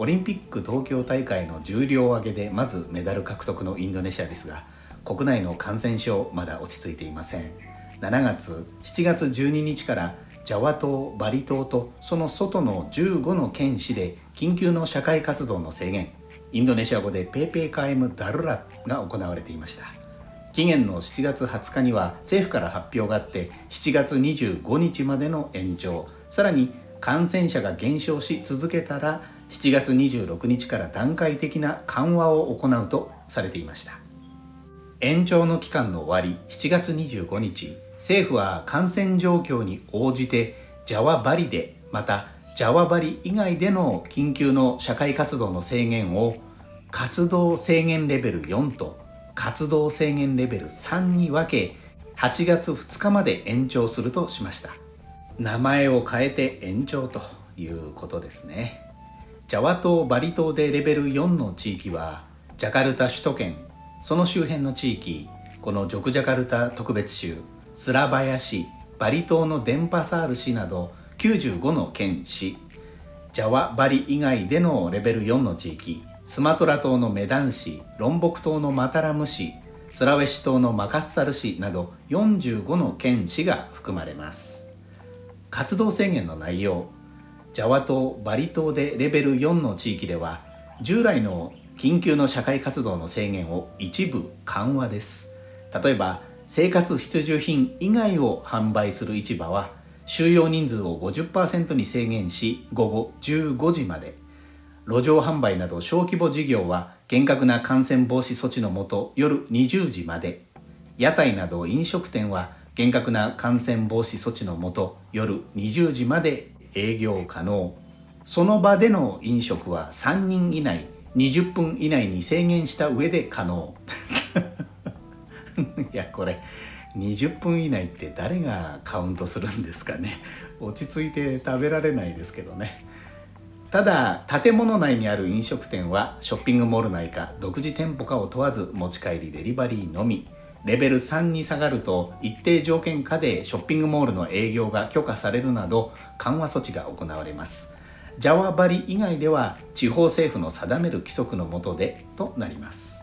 オリンピック東京大会の重量挙げでまずメダル獲得のインドネシアですが国内の感染症まだ落ち着いていません。7月7月12日からジャワ島バリ島とその外の15の県市で緊急の社会活動の制限インドネシア語でペーペーカエムダルラが行われていました。期限の7月20日には政府から発表があって7月25日までの延長。さらに感染者が減少し続けたら7月26日から段階的な緩和を行うとされていました。延長の期間の終わり7月25日政府は感染状況に応じてジャワバリでまたジャワバリ以外での緊急の社会活動の制限を活動制限レベル4と活動制限レベル3に分け8月2日まで延長するとしました。名前を変えて延長ということですね。ジャワ島バリ島でレベル4の地域はジャカルタ首都圏その周辺の地域このジョクジャカルタ特別州スラバヤ市バリ島のデンパサール市など95の県市ジャワバリ以外でのレベル4の地域スマトラ島のメダン市ロンボク島のマタラム市スラウェシ島のマカッサル市など45の県市が含まれます。活動制限の内容ジャワ島バリ島でレベル4の地域では従来の緊急の社会活動の制限を一部緩和です。例えば生活必需品以外を販売する市場は収容人数を50%に制限し午後15時まで路上販売など小規模事業は厳格な感染防止措置のもと夜20時まで。屋台など飲食店は厳格な感染防止措置のもと夜20時まで。営業可能。その場での飲食は3人以内20分以内に制限した上で可能。いやこれ20分以内って誰がカウントするんですかね。落ち着いて食べられないですけどね。ただ建物内にある飲食店はショッピングモール内か独自店舗かを問わず持ち帰りデリバリーのみ。レベル3に下がると一定条件下でショッピングモールの営業が許可されるなど緩和措置が行われます。ジャワバリ以外では地方政府の定める規則の下でとなります。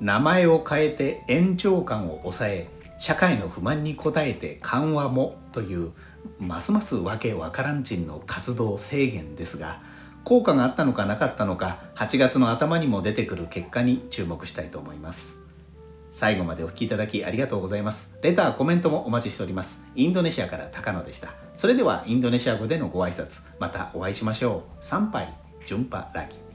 名前を変えて延長感を抑え社会の不満に応えて緩和もというますますわけわからんちんの活動制限ですが効果があったのかなかったのか8月の頭にも出てくる結果に注目したいと思います。最後までお聴きいただきありがとうございます。レターコメントもお待ちしております。インドネシアから高野でした。それではインドネシア語でのご挨拶またお会いしましょう。参拝順波ラギ。